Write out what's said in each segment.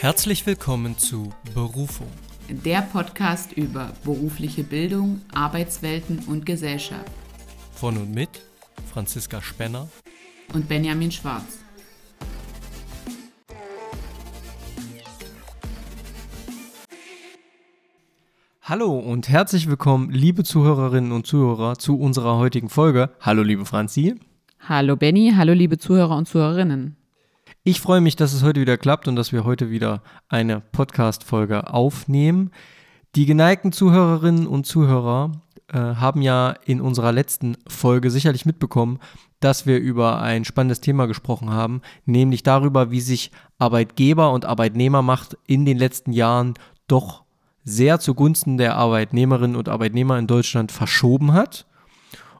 Herzlich willkommen zu Berufung. Der Podcast über berufliche Bildung, Arbeitswelten und Gesellschaft. Von und mit Franziska Spenner und Benjamin Schwarz. Hallo und herzlich willkommen, liebe Zuhörerinnen und Zuhörer, zu unserer heutigen Folge. Hallo, liebe Franzi. Hallo, Benny. Hallo, liebe Zuhörer und Zuhörerinnen. Ich freue mich, dass es heute wieder klappt und dass wir heute wieder eine Podcast-Folge aufnehmen. Die geneigten Zuhörerinnen und Zuhörer äh, haben ja in unserer letzten Folge sicherlich mitbekommen, dass wir über ein spannendes Thema gesprochen haben, nämlich darüber, wie sich Arbeitgeber und Arbeitnehmermacht in den letzten Jahren doch sehr zugunsten der Arbeitnehmerinnen und Arbeitnehmer in Deutschland verschoben hat.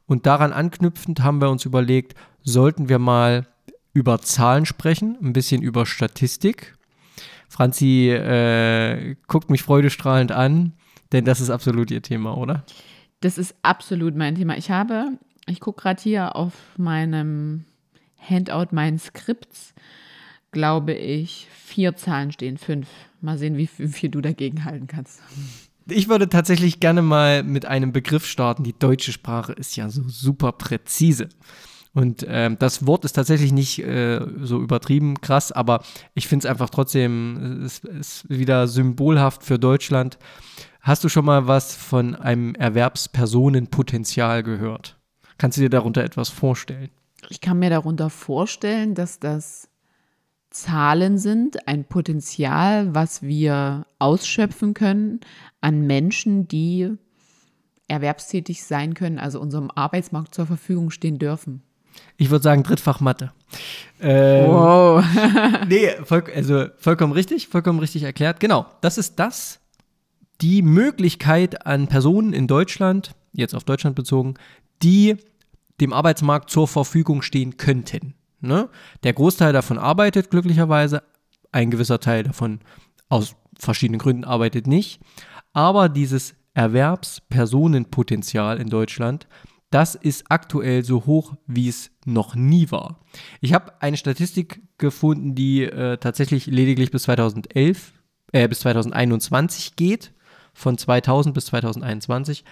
Und daran anknüpfend haben wir uns überlegt, sollten wir mal über Zahlen sprechen, ein bisschen über Statistik. Franzi äh, guckt mich freudestrahlend an, denn das ist absolut ihr Thema, oder? Das ist absolut mein Thema. Ich habe, ich gucke gerade hier auf meinem Handout meinen Skripts, glaube ich, vier Zahlen stehen, fünf. Mal sehen, wie, wie viel du dagegen halten kannst. Ich würde tatsächlich gerne mal mit einem Begriff starten. Die deutsche Sprache ist ja so super präzise. Und ähm, das Wort ist tatsächlich nicht äh, so übertrieben krass, aber ich finde es einfach trotzdem, es ist wieder symbolhaft für Deutschland. Hast du schon mal was von einem Erwerbspersonenpotenzial gehört? Kannst du dir darunter etwas vorstellen? Ich kann mir darunter vorstellen, dass das Zahlen sind, ein Potenzial, was wir ausschöpfen können an Menschen, die erwerbstätig sein können, also unserem Arbeitsmarkt zur Verfügung stehen dürfen. Ich würde sagen Drittfach Mathe. Ähm, wow. nee, voll, also vollkommen richtig, vollkommen richtig erklärt. Genau, das ist das, die Möglichkeit an Personen in Deutschland, jetzt auf Deutschland bezogen, die dem Arbeitsmarkt zur Verfügung stehen könnten. Ne? Der Großteil davon arbeitet glücklicherweise, ein gewisser Teil davon aus verschiedenen Gründen arbeitet nicht. Aber dieses Erwerbspersonenpotenzial in Deutschland das ist aktuell so hoch, wie es noch nie war. Ich habe eine Statistik gefunden, die äh, tatsächlich lediglich bis 2011, äh, bis 2021 geht, von 2000 bis 2021.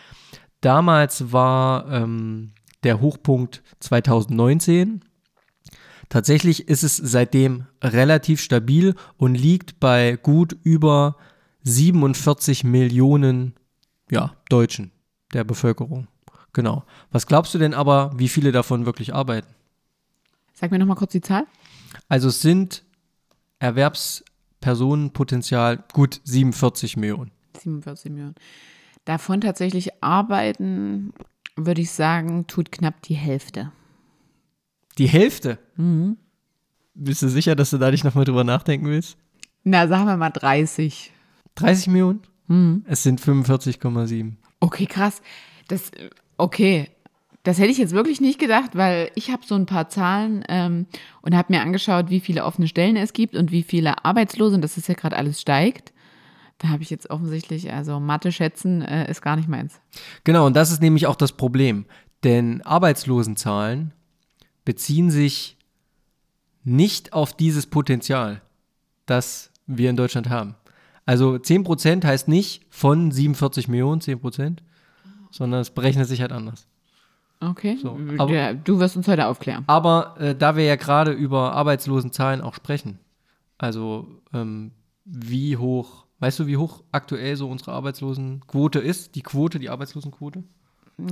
Damals war ähm, der Hochpunkt 2019. Tatsächlich ist es seitdem relativ stabil und liegt bei gut über 47 Millionen ja, Deutschen der Bevölkerung. Genau. Was glaubst du denn aber, wie viele davon wirklich arbeiten? Sag mir nochmal kurz die Zahl. Also es sind Erwerbspersonenpotenzial gut 47 Millionen. 47 Millionen. Davon tatsächlich arbeiten, würde ich sagen, tut knapp die Hälfte. Die Hälfte? Mhm. Bist du sicher, dass du da nicht nochmal drüber nachdenken willst? Na, sagen wir mal 30. 30 Millionen? Mhm. Es sind 45,7. Okay, krass. Das, Okay, das hätte ich jetzt wirklich nicht gedacht, weil ich habe so ein paar Zahlen ähm, und habe mir angeschaut, wie viele offene Stellen es gibt und wie viele Arbeitslose und das ist ja gerade alles steigt. Da habe ich jetzt offensichtlich, also Mathe schätzen äh, ist gar nicht meins. Genau, und das ist nämlich auch das Problem. Denn Arbeitslosenzahlen beziehen sich nicht auf dieses Potenzial, das wir in Deutschland haben. Also 10% heißt nicht von 47 Millionen 10%, sondern es berechnet sich halt anders. Okay. So. Aber, ja, du wirst uns heute aufklären. Aber äh, da wir ja gerade über Arbeitslosenzahlen auch sprechen, also ähm, wie hoch, weißt du, wie hoch aktuell so unsere Arbeitslosenquote ist? Die Quote, die Arbeitslosenquote?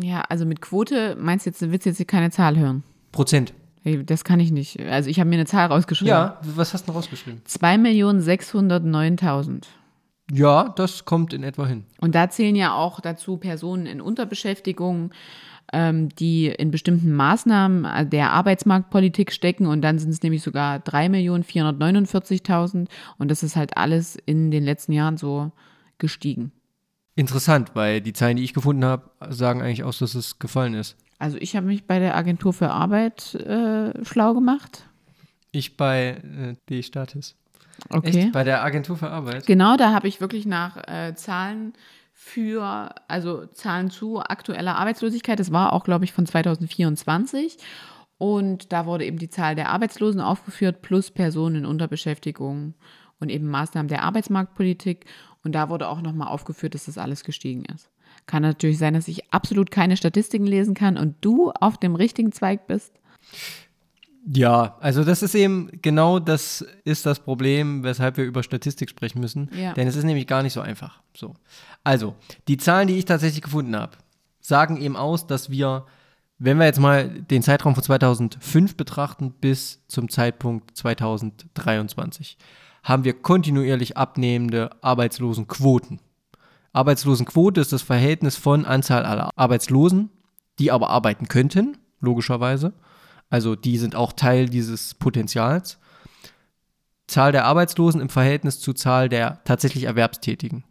Ja, also mit Quote meinst du jetzt, willst du jetzt keine Zahl hören? Prozent. Das kann ich nicht. Also ich habe mir eine Zahl rausgeschrieben. Ja, was hast du rausgeschrieben? 2.609.000. Ja, das kommt in etwa hin. Und da zählen ja auch dazu Personen in Unterbeschäftigung, ähm, die in bestimmten Maßnahmen äh, der Arbeitsmarktpolitik stecken. Und dann sind es nämlich sogar 3.449.000. Und das ist halt alles in den letzten Jahren so gestiegen. Interessant, weil die Zahlen, die ich gefunden habe, sagen eigentlich aus, dass es gefallen ist. Also ich habe mich bei der Agentur für Arbeit äh, schlau gemacht. Ich bei äh, D-Status. Okay. Echt? Bei der Agentur für Arbeit? Genau, da habe ich wirklich nach äh, Zahlen für, also Zahlen zu aktueller Arbeitslosigkeit. Das war auch, glaube ich, von 2024. Und da wurde eben die Zahl der Arbeitslosen aufgeführt plus Personen in Unterbeschäftigung. Und und eben Maßnahmen der Arbeitsmarktpolitik. Und da wurde auch nochmal aufgeführt, dass das alles gestiegen ist. Kann natürlich sein, dass ich absolut keine Statistiken lesen kann und du auf dem richtigen Zweig bist. Ja, also das ist eben genau das ist das Problem, weshalb wir über Statistik sprechen müssen. Ja. Denn es ist nämlich gar nicht so einfach. So. Also, die Zahlen, die ich tatsächlich gefunden habe, sagen eben aus, dass wir, wenn wir jetzt mal den Zeitraum von 2005 betrachten bis zum Zeitpunkt 2023, haben wir kontinuierlich abnehmende Arbeitslosenquoten. Arbeitslosenquote ist das Verhältnis von Anzahl aller Arbeitslosen, die aber arbeiten könnten, logischerweise, also die sind auch Teil dieses Potenzials. Zahl der Arbeitslosen im Verhältnis zur Zahl der tatsächlich Erwerbstätigen.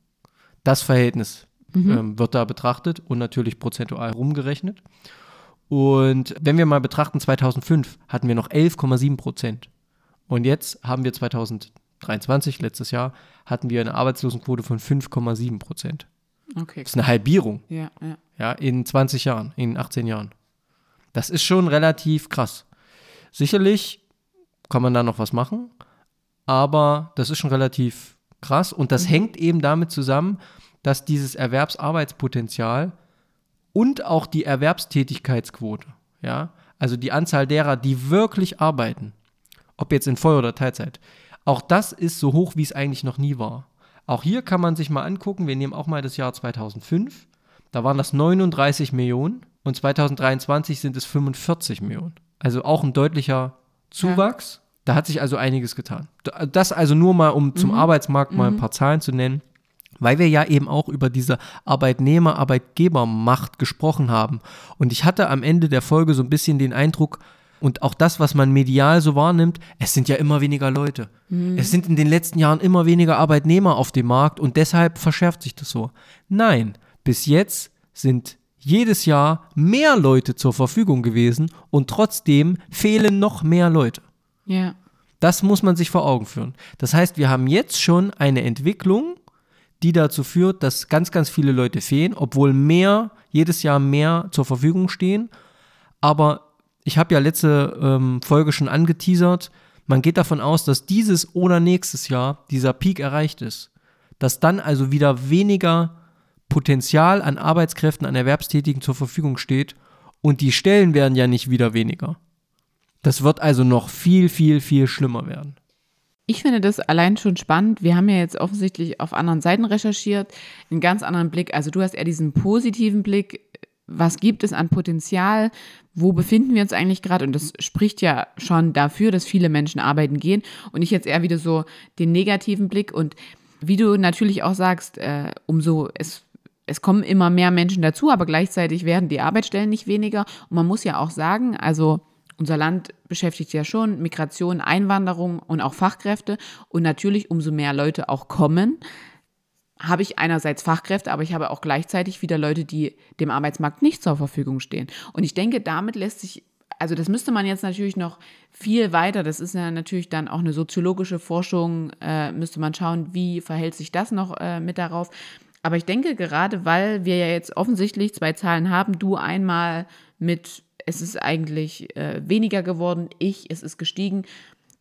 Das Verhältnis mhm. ähm, wird da betrachtet und natürlich prozentual rumgerechnet. Und wenn wir mal betrachten, 2005 hatten wir noch 11,7 Prozent. Und jetzt haben wir 2023, letztes Jahr, hatten wir eine Arbeitslosenquote von 5,7 Prozent. Okay. Das ist eine Halbierung. Ja, ja. ja, in 20 Jahren, in 18 Jahren. Das ist schon relativ krass. Sicherlich kann man da noch was machen, aber das ist schon relativ krass und das mhm. hängt eben damit zusammen, dass dieses Erwerbsarbeitspotenzial und auch die Erwerbstätigkeitsquote, ja, also die Anzahl derer, die wirklich arbeiten, ob jetzt in Voll- oder Teilzeit, auch das ist so hoch, wie es eigentlich noch nie war. Auch hier kann man sich mal angucken, wir nehmen auch mal das Jahr 2005, da waren das 39 Millionen und 2023 sind es 45 Millionen. Also auch ein deutlicher Zuwachs. Ja. Da hat sich also einiges getan. Das also nur mal, um mhm. zum Arbeitsmarkt mal ein mhm. paar Zahlen zu nennen, weil wir ja eben auch über diese Arbeitnehmer-Arbeitgebermacht gesprochen haben. Und ich hatte am Ende der Folge so ein bisschen den Eindruck, und auch das, was man medial so wahrnimmt, es sind ja immer weniger Leute. Mhm. Es sind in den letzten Jahren immer weniger Arbeitnehmer auf dem Markt und deshalb verschärft sich das so. Nein, bis jetzt sind jedes Jahr mehr Leute zur Verfügung gewesen und trotzdem fehlen noch mehr Leute. Ja. Das muss man sich vor Augen führen. Das heißt, wir haben jetzt schon eine Entwicklung, die dazu führt, dass ganz, ganz viele Leute fehlen, obwohl mehr, jedes Jahr mehr zur Verfügung stehen. Aber ich habe ja letzte ähm, Folge schon angeteasert, man geht davon aus, dass dieses oder nächstes Jahr dieser Peak erreicht ist. Dass dann also wieder weniger Potenzial an Arbeitskräften, an Erwerbstätigen zur Verfügung steht und die Stellen werden ja nicht wieder weniger. Das wird also noch viel, viel, viel schlimmer werden. Ich finde das allein schon spannend. Wir haben ja jetzt offensichtlich auf anderen Seiten recherchiert, einen ganz anderen Blick. Also du hast eher diesen positiven Blick. Was gibt es an Potenzial? Wo befinden wir uns eigentlich gerade? Und das spricht ja schon dafür, dass viele Menschen arbeiten gehen. Und ich jetzt eher wieder so den negativen Blick. Und wie du natürlich auch sagst, äh, umso es es kommen immer mehr Menschen dazu, aber gleichzeitig werden die Arbeitsstellen nicht weniger. Und man muss ja auch sagen, also unser Land beschäftigt ja schon Migration, Einwanderung und auch Fachkräfte. Und natürlich, umso mehr Leute auch kommen, habe ich einerseits Fachkräfte, aber ich habe auch gleichzeitig wieder Leute, die dem Arbeitsmarkt nicht zur Verfügung stehen. Und ich denke, damit lässt sich, also das müsste man jetzt natürlich noch viel weiter, das ist ja natürlich dann auch eine soziologische Forschung, äh, müsste man schauen, wie verhält sich das noch äh, mit darauf. Aber ich denke gerade, weil wir ja jetzt offensichtlich zwei Zahlen haben, du einmal mit, es ist eigentlich äh, weniger geworden, ich, es ist gestiegen.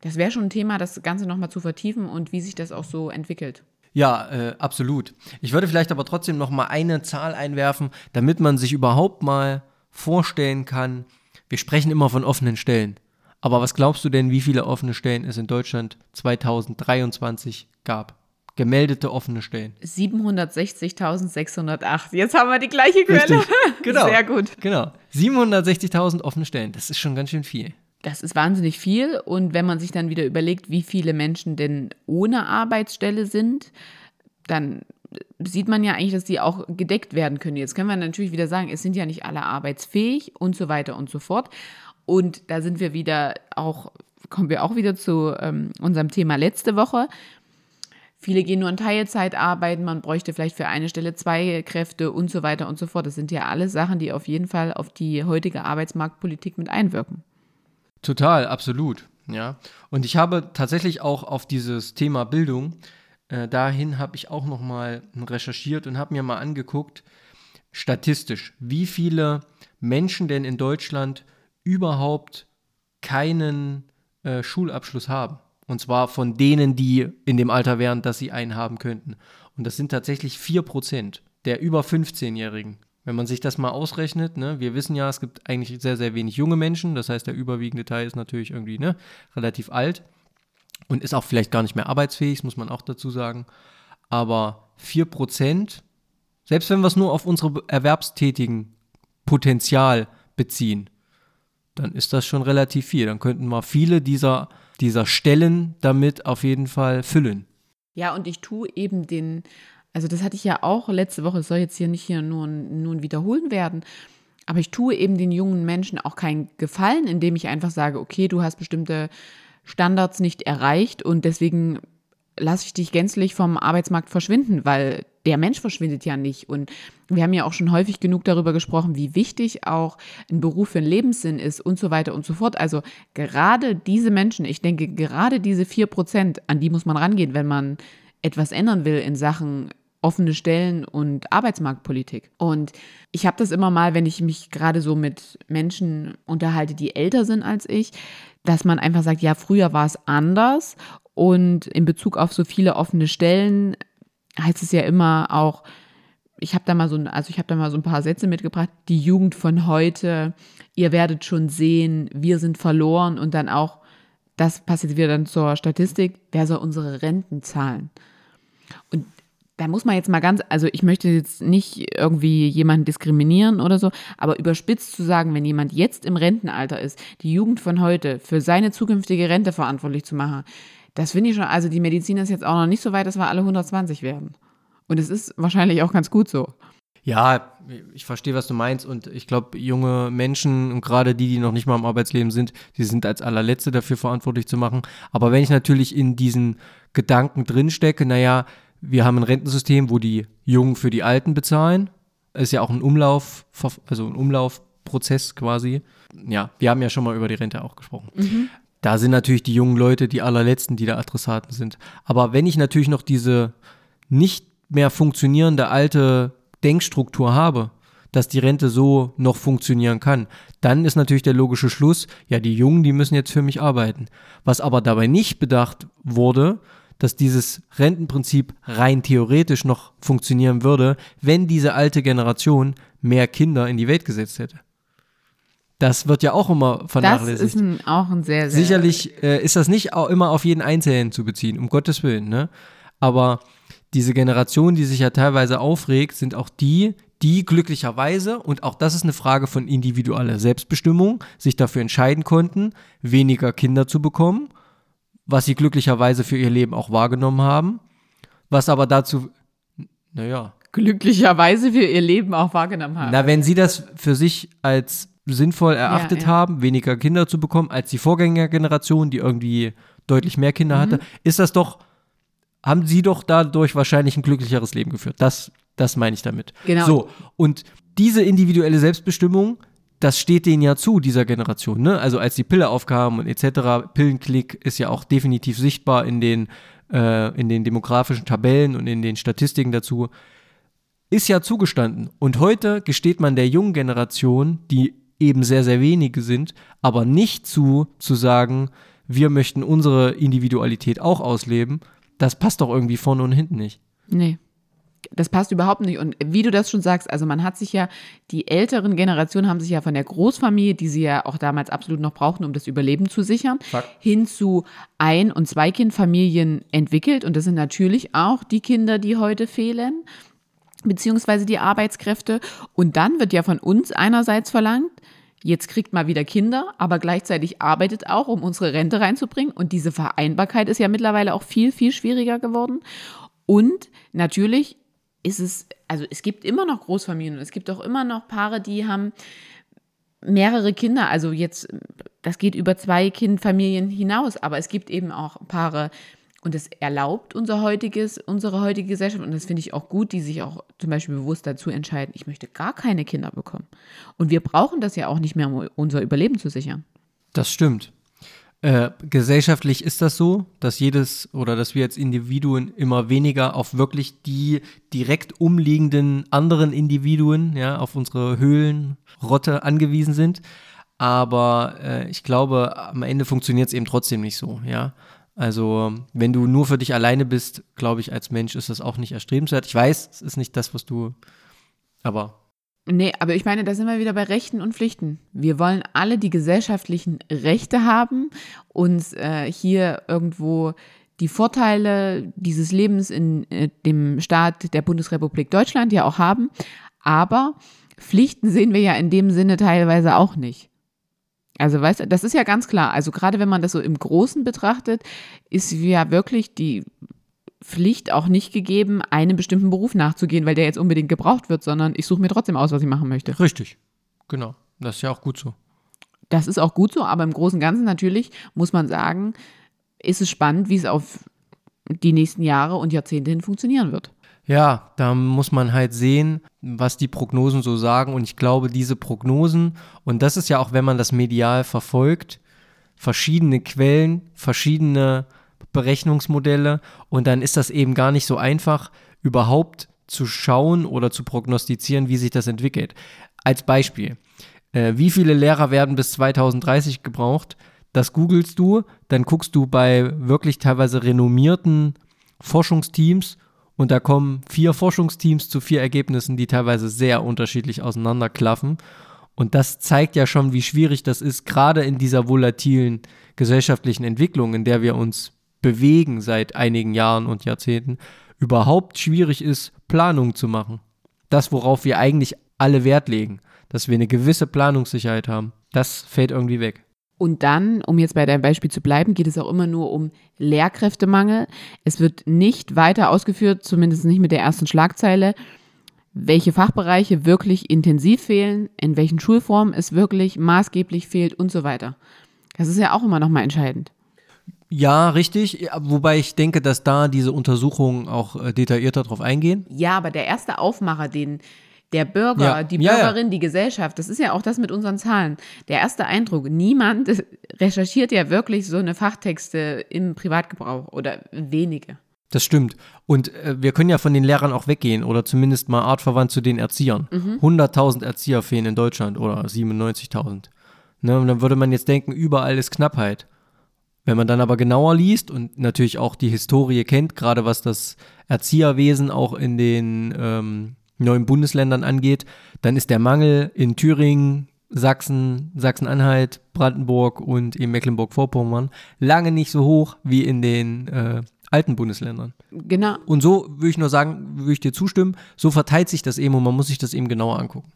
Das wäre schon ein Thema, das Ganze nochmal zu vertiefen und wie sich das auch so entwickelt. Ja, äh, absolut. Ich würde vielleicht aber trotzdem noch mal eine Zahl einwerfen, damit man sich überhaupt mal vorstellen kann. Wir sprechen immer von offenen Stellen. Aber was glaubst du denn, wie viele offene Stellen es in Deutschland 2023 gab? Gemeldete offene Stellen. 760.608. Jetzt haben wir die gleiche Quelle. Richtig. Genau. Sehr gut. Genau. 760.000 offene Stellen. Das ist schon ganz schön viel. Das ist wahnsinnig viel. Und wenn man sich dann wieder überlegt, wie viele Menschen denn ohne Arbeitsstelle sind, dann sieht man ja eigentlich, dass die auch gedeckt werden können. Jetzt können wir natürlich wieder sagen, es sind ja nicht alle arbeitsfähig und so weiter und so fort. Und da sind wir wieder auch, kommen wir auch wieder zu ähm, unserem Thema letzte Woche. Viele gehen nur in Teilzeit arbeiten, man bräuchte vielleicht für eine Stelle zwei Kräfte und so weiter und so fort. Das sind ja alles Sachen, die auf jeden Fall auf die heutige Arbeitsmarktpolitik mit einwirken. Total, absolut. Ja. Und ich habe tatsächlich auch auf dieses Thema Bildung, äh, dahin habe ich auch nochmal recherchiert und habe mir mal angeguckt, statistisch, wie viele Menschen denn in Deutschland überhaupt keinen äh, Schulabschluss haben. Und zwar von denen, die in dem Alter wären, dass sie einen haben könnten. Und das sind tatsächlich 4% der über 15-Jährigen. Wenn man sich das mal ausrechnet, ne, wir wissen ja, es gibt eigentlich sehr, sehr wenig junge Menschen. Das heißt, der überwiegende Teil ist natürlich irgendwie ne, relativ alt und ist auch vielleicht gar nicht mehr arbeitsfähig, muss man auch dazu sagen. Aber 4%, selbst wenn wir es nur auf unsere erwerbstätigen Potenzial beziehen, dann ist das schon relativ viel. Dann könnten wir viele dieser, dieser Stellen damit auf jeden Fall füllen. Ja, und ich tue eben den, also das hatte ich ja auch letzte Woche, es soll jetzt hier nicht hier nur, nur Wiederholen werden, aber ich tue eben den jungen Menschen auch keinen Gefallen, indem ich einfach sage, okay, du hast bestimmte Standards nicht erreicht und deswegen lasse ich dich gänzlich vom Arbeitsmarkt verschwinden, weil der Mensch verschwindet ja nicht. Und wir haben ja auch schon häufig genug darüber gesprochen, wie wichtig auch ein Beruf für einen Lebenssinn ist und so weiter und so fort. Also gerade diese Menschen, ich denke, gerade diese vier Prozent, an die muss man rangehen, wenn man etwas ändern will in Sachen offene Stellen und Arbeitsmarktpolitik. Und ich habe das immer mal, wenn ich mich gerade so mit Menschen unterhalte, die älter sind als ich, dass man einfach sagt, ja, früher war es anders und in Bezug auf so viele offene Stellen heißt es ja immer auch, ich habe da mal so, also ich habe da mal so ein paar Sätze mitgebracht. Die Jugend von heute, ihr werdet schon sehen, wir sind verloren und dann auch, das passt jetzt wieder dann zur Statistik, wer soll unsere Renten zahlen? Und da muss man jetzt mal ganz, also ich möchte jetzt nicht irgendwie jemanden diskriminieren oder so, aber überspitzt zu sagen, wenn jemand jetzt im Rentenalter ist, die Jugend von heute für seine zukünftige Rente verantwortlich zu machen, das finde ich schon, also die Medizin ist jetzt auch noch nicht so weit, dass wir alle 120 werden. Und es ist wahrscheinlich auch ganz gut so. Ja, ich verstehe, was du meinst. Und ich glaube, junge Menschen und gerade die, die noch nicht mal im Arbeitsleben sind, die sind als allerletzte dafür verantwortlich zu machen. Aber wenn ich natürlich in diesen Gedanken drinstecke, naja, wir haben ein Rentensystem, wo die Jungen für die Alten bezahlen. Ist ja auch ein Umlauf, also ein Umlaufprozess quasi. Ja, wir haben ja schon mal über die Rente auch gesprochen. Mhm da sind natürlich die jungen Leute die allerletzten, die da Adressaten sind. Aber wenn ich natürlich noch diese nicht mehr funktionierende alte Denkstruktur habe, dass die Rente so noch funktionieren kann, dann ist natürlich der logische Schluss, ja, die Jungen, die müssen jetzt für mich arbeiten. Was aber dabei nicht bedacht wurde, dass dieses Rentenprinzip rein theoretisch noch funktionieren würde, wenn diese alte Generation mehr Kinder in die Welt gesetzt hätte. Das wird ja auch immer vernachlässigt. Das ist ein, auch ein sehr, sehr. Sicherlich äh, ist das nicht auch immer auf jeden Einzelnen zu beziehen, um Gottes Willen, ne? Aber diese Generation, die sich ja teilweise aufregt, sind auch die, die glücklicherweise, und auch das ist eine Frage von individueller Selbstbestimmung, sich dafür entscheiden konnten, weniger Kinder zu bekommen, was sie glücklicherweise für ihr Leben auch wahrgenommen haben, was aber dazu, naja. Glücklicherweise für ihr Leben auch wahrgenommen haben. Na, wenn sie das für sich als sinnvoll erachtet ja, ja. haben, weniger Kinder zu bekommen als die Vorgängergeneration, die irgendwie deutlich mehr Kinder mhm. hatte, ist das doch, haben sie doch dadurch wahrscheinlich ein glücklicheres Leben geführt. Das, das meine ich damit. Genau. So, und diese individuelle Selbstbestimmung, das steht denen ja zu, dieser Generation. Ne? Also als die Pille aufkam und etc., Pillenklick ist ja auch definitiv sichtbar in den, äh, in den demografischen Tabellen und in den Statistiken dazu. Ist ja zugestanden. Und heute gesteht man der jungen Generation, die eben sehr, sehr wenige sind, aber nicht zu, zu sagen, wir möchten unsere Individualität auch ausleben, das passt doch irgendwie vorne und hinten nicht. Nee. Das passt überhaupt nicht. Und wie du das schon sagst, also man hat sich ja, die älteren Generationen haben sich ja von der Großfamilie, die sie ja auch damals absolut noch brauchten, um das Überleben zu sichern, Fuck. hin zu Ein- und Zweikindfamilien entwickelt. Und das sind natürlich auch die Kinder, die heute fehlen beziehungsweise die Arbeitskräfte. Und dann wird ja von uns einerseits verlangt, jetzt kriegt mal wieder Kinder, aber gleichzeitig arbeitet auch, um unsere Rente reinzubringen. Und diese Vereinbarkeit ist ja mittlerweile auch viel, viel schwieriger geworden. Und natürlich ist es, also es gibt immer noch Großfamilien und es gibt auch immer noch Paare, die haben mehrere Kinder. Also jetzt, das geht über zwei Kindfamilien hinaus, aber es gibt eben auch Paare, und das erlaubt unser heutiges, unsere heutige Gesellschaft. Und das finde ich auch gut, die sich auch zum Beispiel bewusst dazu entscheiden, ich möchte gar keine Kinder bekommen. Und wir brauchen das ja auch nicht mehr, um unser Überleben zu sichern. Das stimmt. Äh, gesellschaftlich ist das so, dass jedes oder dass wir als Individuen immer weniger auf wirklich die direkt umliegenden anderen Individuen, ja, auf unsere Höhlenrotte angewiesen sind. Aber äh, ich glaube, am Ende funktioniert es eben trotzdem nicht so, ja. Also, wenn du nur für dich alleine bist, glaube ich, als Mensch ist das auch nicht erstrebenswert. Ich weiß, es ist nicht das, was du, aber. Nee, aber ich meine, da sind wir wieder bei Rechten und Pflichten. Wir wollen alle die gesellschaftlichen Rechte haben, uns äh, hier irgendwo die Vorteile dieses Lebens in äh, dem Staat der Bundesrepublik Deutschland ja auch haben. Aber Pflichten sehen wir ja in dem Sinne teilweise auch nicht. Also, weißt du, das ist ja ganz klar. Also, gerade wenn man das so im Großen betrachtet, ist ja wirklich die Pflicht auch nicht gegeben, einem bestimmten Beruf nachzugehen, weil der jetzt unbedingt gebraucht wird, sondern ich suche mir trotzdem aus, was ich machen möchte. Richtig. Genau. Das ist ja auch gut so. Das ist auch gut so, aber im Großen und Ganzen natürlich muss man sagen, ist es spannend, wie es auf die nächsten Jahre und Jahrzehnte hin funktionieren wird. Ja, da muss man halt sehen, was die Prognosen so sagen. Und ich glaube, diese Prognosen, und das ist ja auch, wenn man das medial verfolgt, verschiedene Quellen, verschiedene Berechnungsmodelle. Und dann ist das eben gar nicht so einfach, überhaupt zu schauen oder zu prognostizieren, wie sich das entwickelt. Als Beispiel, äh, wie viele Lehrer werden bis 2030 gebraucht? Das googelst du, dann guckst du bei wirklich teilweise renommierten Forschungsteams und da kommen vier Forschungsteams zu vier Ergebnissen, die teilweise sehr unterschiedlich auseinanderklaffen. Und das zeigt ja schon, wie schwierig das ist, gerade in dieser volatilen gesellschaftlichen Entwicklung, in der wir uns bewegen seit einigen Jahren und Jahrzehnten, überhaupt schwierig ist, Planung zu machen. Das, worauf wir eigentlich alle Wert legen, dass wir eine gewisse Planungssicherheit haben, das fällt irgendwie weg. Und dann, um jetzt bei deinem Beispiel zu bleiben, geht es auch immer nur um Lehrkräftemangel. Es wird nicht weiter ausgeführt, zumindest nicht mit der ersten Schlagzeile, welche Fachbereiche wirklich intensiv fehlen, in welchen Schulformen es wirklich maßgeblich fehlt und so weiter. Das ist ja auch immer nochmal entscheidend. Ja, richtig. Wobei ich denke, dass da diese Untersuchungen auch äh, detaillierter drauf eingehen. Ja, aber der erste Aufmacher, den der Bürger, ja. die Bürgerin, ja, die Gesellschaft, das ist ja auch das mit unseren Zahlen. Der erste Eindruck, niemand recherchiert ja wirklich so eine Fachtexte im Privatgebrauch oder wenige. Das stimmt. Und äh, wir können ja von den Lehrern auch weggehen oder zumindest mal artverwandt zu den Erziehern. Mhm. 100.000 Erzieher fehlen in Deutschland oder 97.000. Ne, und dann würde man jetzt denken, überall ist Knappheit. Wenn man dann aber genauer liest und natürlich auch die Historie kennt, gerade was das Erzieherwesen auch in den ähm, neuen Bundesländern angeht, dann ist der Mangel in Thüringen, Sachsen, Sachsen-Anhalt, Brandenburg und eben Mecklenburg-Vorpommern lange nicht so hoch wie in den äh, alten Bundesländern. Genau. Und so würde ich nur sagen, würde ich dir zustimmen, so verteilt sich das eben und man muss sich das eben genauer angucken.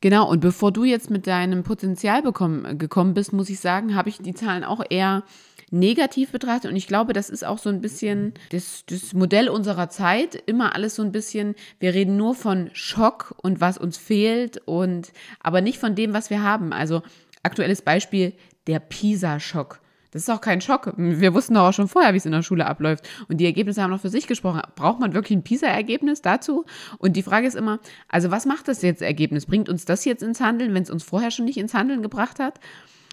Genau, und bevor du jetzt mit deinem Potenzial bekommen, gekommen bist, muss ich sagen, habe ich die Zahlen auch eher negativ betrachtet. Und ich glaube, das ist auch so ein bisschen das, das Modell unserer Zeit. Immer alles so ein bisschen, wir reden nur von Schock und was uns fehlt und aber nicht von dem, was wir haben. Also aktuelles Beispiel, der PISA-Schock. Das ist auch kein Schock. Wir wussten doch auch schon vorher, wie es in der Schule abläuft. Und die Ergebnisse haben noch für sich gesprochen. Braucht man wirklich ein PISA-Ergebnis dazu? Und die Frage ist immer, also was macht das jetzt Ergebnis? Bringt uns das jetzt ins Handeln, wenn es uns vorher schon nicht ins Handeln gebracht hat?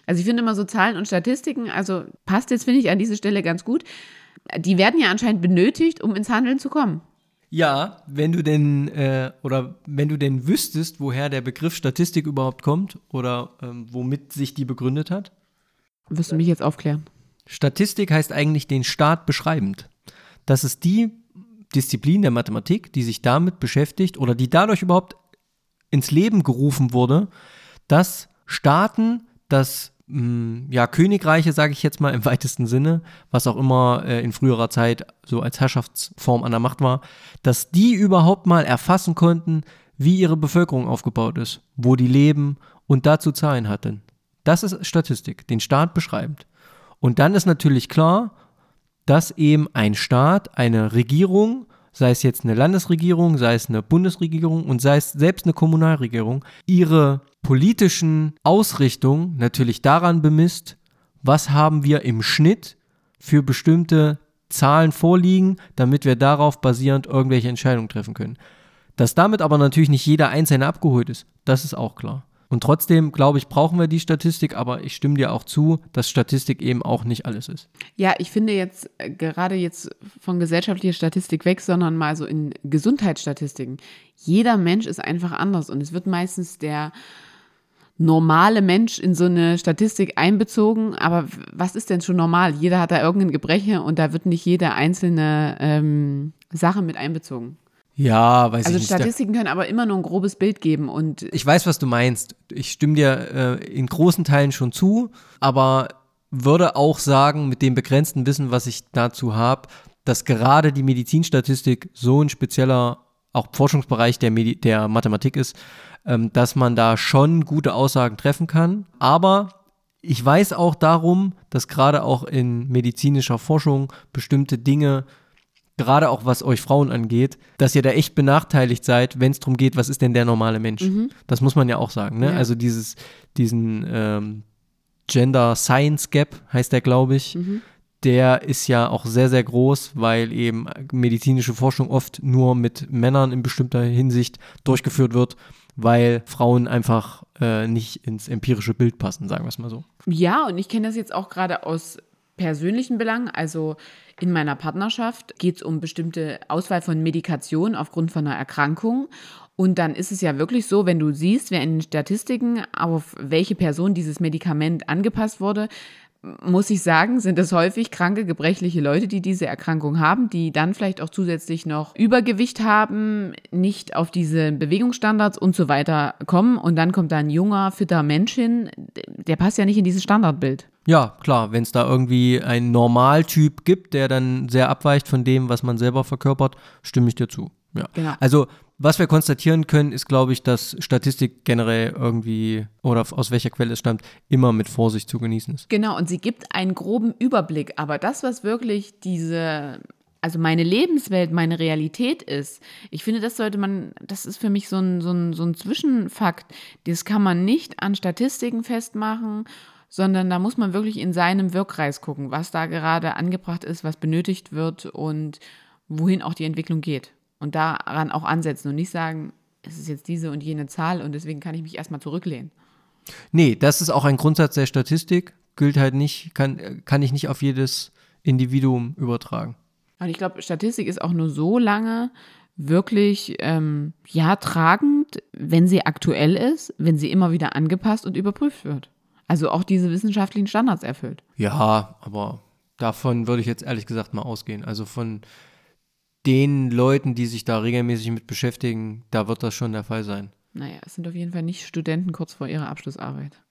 Also ich finde immer so Zahlen und Statistiken, also passt jetzt, finde ich, an diese Stelle ganz gut. Die werden ja anscheinend benötigt, um ins Handeln zu kommen. Ja, wenn du denn äh, oder wenn du denn wüsstest, woher der Begriff Statistik überhaupt kommt oder ähm, womit sich die begründet hat. Wirst du mich jetzt aufklären? Statistik heißt eigentlich den Staat beschreibend. Das ist die Disziplin der Mathematik, die sich damit beschäftigt oder die dadurch überhaupt ins Leben gerufen wurde, dass Staaten das ja, Königreiche, sage ich jetzt mal im weitesten Sinne, was auch immer äh, in früherer Zeit so als Herrschaftsform an der Macht war, dass die überhaupt mal erfassen konnten, wie ihre Bevölkerung aufgebaut ist, wo die leben und dazu Zahlen hatten. Das ist Statistik, den Staat beschreibend. Und dann ist natürlich klar, dass eben ein Staat, eine Regierung, sei es jetzt eine Landesregierung, sei es eine Bundesregierung und sei es selbst eine Kommunalregierung, ihre politischen Ausrichtung natürlich daran bemisst, was haben wir im Schnitt für bestimmte Zahlen vorliegen, damit wir darauf basierend irgendwelche Entscheidungen treffen können. Dass damit aber natürlich nicht jeder Einzelne abgeholt ist, das ist auch klar. Und trotzdem, glaube ich, brauchen wir die Statistik, aber ich stimme dir auch zu, dass Statistik eben auch nicht alles ist. Ja, ich finde jetzt äh, gerade jetzt von gesellschaftlicher Statistik weg, sondern mal so in Gesundheitsstatistiken. Jeder Mensch ist einfach anders und es wird meistens der normale Mensch in so eine Statistik einbezogen. Aber was ist denn schon normal? Jeder hat da irgendein Gebreche und da wird nicht jede einzelne ähm, Sache mit einbezogen. Ja, weiß Also ich nicht. Statistiken können aber immer nur ein grobes Bild geben und Ich weiß, was du meinst. Ich stimme dir äh, in großen Teilen schon zu, aber würde auch sagen, mit dem begrenzten Wissen, was ich dazu habe, dass gerade die Medizinstatistik so ein spezieller auch Forschungsbereich der, Medi der Mathematik ist, ähm, dass man da schon gute Aussagen treffen kann. Aber ich weiß auch darum, dass gerade auch in medizinischer Forschung bestimmte Dinge gerade auch was euch Frauen angeht, dass ihr da echt benachteiligt seid, wenn es darum geht, was ist denn der normale Mensch. Das muss man ja auch sagen. Ne? Ja. Also dieses, diesen ähm, Gender Science Gap heißt der, glaube ich. Der ist ja auch sehr, sehr groß, weil eben medizinische Forschung oft nur mit Männern in bestimmter Hinsicht durchgeführt wird, weil Frauen einfach äh, nicht ins empirische Bild passen, sagen wir es mal so. Ja, und ich kenne das jetzt auch gerade aus persönlichen Belangen. Also in meiner Partnerschaft geht es um bestimmte Auswahl von Medikation aufgrund von einer Erkrankung. Und dann ist es ja wirklich so, wenn du siehst, wer in den Statistiken auf welche Person dieses Medikament angepasst wurde, muss ich sagen, sind es häufig kranke, gebrechliche Leute, die diese Erkrankung haben, die dann vielleicht auch zusätzlich noch Übergewicht haben, nicht auf diese Bewegungsstandards und so weiter kommen. Und dann kommt da ein junger, fitter Mensch hin, der passt ja nicht in dieses Standardbild. Ja, klar, wenn es da irgendwie einen Normaltyp gibt, der dann sehr abweicht von dem, was man selber verkörpert, stimme ich dir zu. Ja. Genau. Also, was wir konstatieren können, ist, glaube ich, dass Statistik generell irgendwie oder aus welcher Quelle es stammt, immer mit Vorsicht zu genießen ist. Genau, und sie gibt einen groben Überblick, aber das, was wirklich diese, also meine Lebenswelt, meine Realität ist, ich finde, das sollte man, das ist für mich so ein, so ein, so ein Zwischenfakt, das kann man nicht an Statistiken festmachen, sondern da muss man wirklich in seinem Wirkkreis gucken, was da gerade angebracht ist, was benötigt wird und wohin auch die Entwicklung geht. Und daran auch ansetzen und nicht sagen, es ist jetzt diese und jene Zahl und deswegen kann ich mich erstmal zurücklehnen. Nee, das ist auch ein Grundsatz der Statistik, gilt halt nicht, kann, kann ich nicht auf jedes Individuum übertragen. Und ich glaube, Statistik ist auch nur so lange wirklich ähm, ja tragend, wenn sie aktuell ist, wenn sie immer wieder angepasst und überprüft wird. Also auch diese wissenschaftlichen Standards erfüllt. Ja, aber davon würde ich jetzt ehrlich gesagt mal ausgehen. Also von den Leuten, die sich da regelmäßig mit beschäftigen, da wird das schon der Fall sein. Naja, es sind auf jeden Fall nicht Studenten kurz vor ihrer Abschlussarbeit,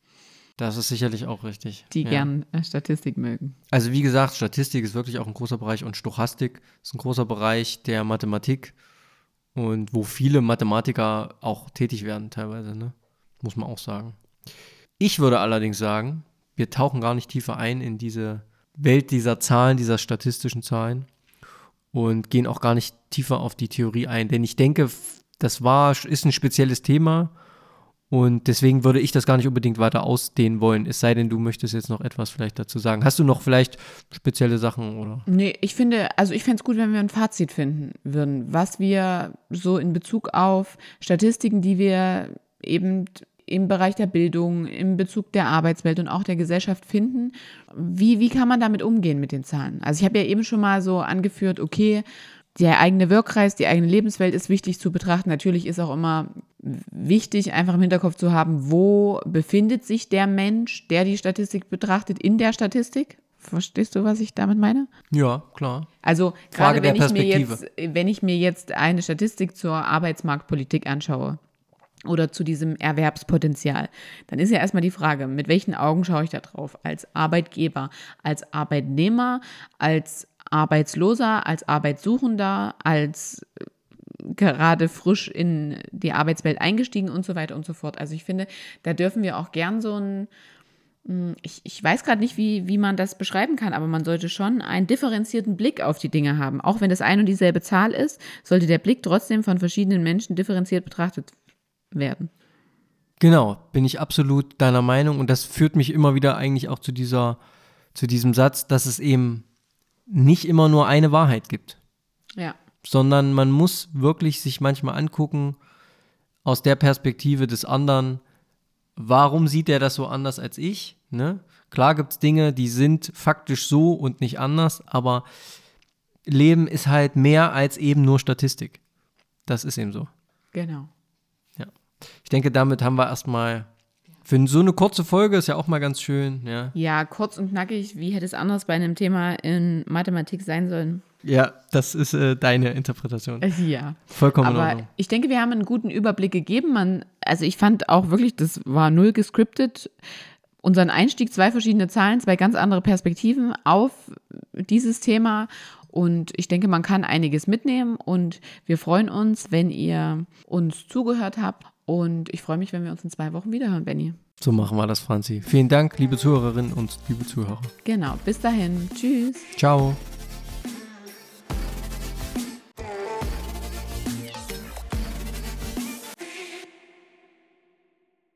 Das ist sicherlich auch richtig. die ja. gern äh, Statistik mögen. Also wie gesagt, Statistik ist wirklich auch ein großer Bereich und Stochastik ist ein großer Bereich der Mathematik und wo viele Mathematiker auch tätig werden teilweise, ne? muss man auch sagen. Ich würde allerdings sagen, wir tauchen gar nicht tiefer ein in diese Welt dieser Zahlen, dieser statistischen Zahlen und gehen auch gar nicht tiefer auf die Theorie ein, denn ich denke, das war ist ein spezielles Thema und deswegen würde ich das gar nicht unbedingt weiter ausdehnen wollen, es sei denn, du möchtest jetzt noch etwas vielleicht dazu sagen. Hast du noch vielleicht spezielle Sachen oder? Nee, ich finde, also ich fände es gut, wenn wir ein Fazit finden würden, was wir so in Bezug auf Statistiken, die wir eben im Bereich der Bildung, im Bezug der Arbeitswelt und auch der Gesellschaft finden. Wie, wie kann man damit umgehen mit den Zahlen? Also ich habe ja eben schon mal so angeführt, okay, der eigene Wirkkreis, die eigene Lebenswelt ist wichtig zu betrachten. Natürlich ist auch immer wichtig, einfach im Hinterkopf zu haben, wo befindet sich der Mensch, der die Statistik betrachtet, in der Statistik. Verstehst du, was ich damit meine? Ja, klar. Also Frage gerade wenn der ich, mir Perspektive. jetzt, wenn ich mir jetzt eine Statistik zur Arbeitsmarktpolitik anschaue oder zu diesem Erwerbspotenzial, dann ist ja erstmal die Frage, mit welchen Augen schaue ich da drauf? Als Arbeitgeber, als Arbeitnehmer, als Arbeitsloser, als Arbeitssuchender, als äh, gerade frisch in die Arbeitswelt eingestiegen und so weiter und so fort. Also ich finde, da dürfen wir auch gern so ein ich, ich weiß gerade nicht, wie, wie man das beschreiben kann, aber man sollte schon einen differenzierten Blick auf die Dinge haben. Auch wenn das ein und dieselbe Zahl ist, sollte der Blick trotzdem von verschiedenen Menschen differenziert betrachtet werden. Genau, bin ich absolut deiner Meinung und das führt mich immer wieder eigentlich auch zu dieser, zu diesem Satz, dass es eben nicht immer nur eine Wahrheit gibt, Ja. sondern man muss wirklich sich manchmal angucken aus der Perspektive des anderen, warum sieht er das so anders als ich? Ne? Klar gibt es Dinge, die sind faktisch so und nicht anders, aber Leben ist halt mehr als eben nur Statistik. Das ist eben so. Genau. Ich denke, damit haben wir erstmal Für so eine kurze Folge ist ja auch mal ganz schön, ja. Ja, kurz und knackig. Wie hätte es anders bei einem Thema in Mathematik sein sollen? Ja, das ist äh, deine Interpretation. Äh, Ja. Vollkommen Aber ich denke, wir haben einen guten Überblick gegeben. Man, also ich fand auch wirklich, das war null gescriptet. Unseren Einstieg, zwei verschiedene Zahlen, zwei ganz andere Perspektiven auf dieses Thema. Und ich denke, man kann einiges mitnehmen. Und wir freuen uns, wenn ihr uns zugehört habt. Und ich freue mich, wenn wir uns in zwei Wochen wiederhören, Benny. So machen wir das, Franzi. Vielen Dank, liebe Zuhörerinnen und liebe Zuhörer. Genau. Bis dahin. Tschüss. Ciao.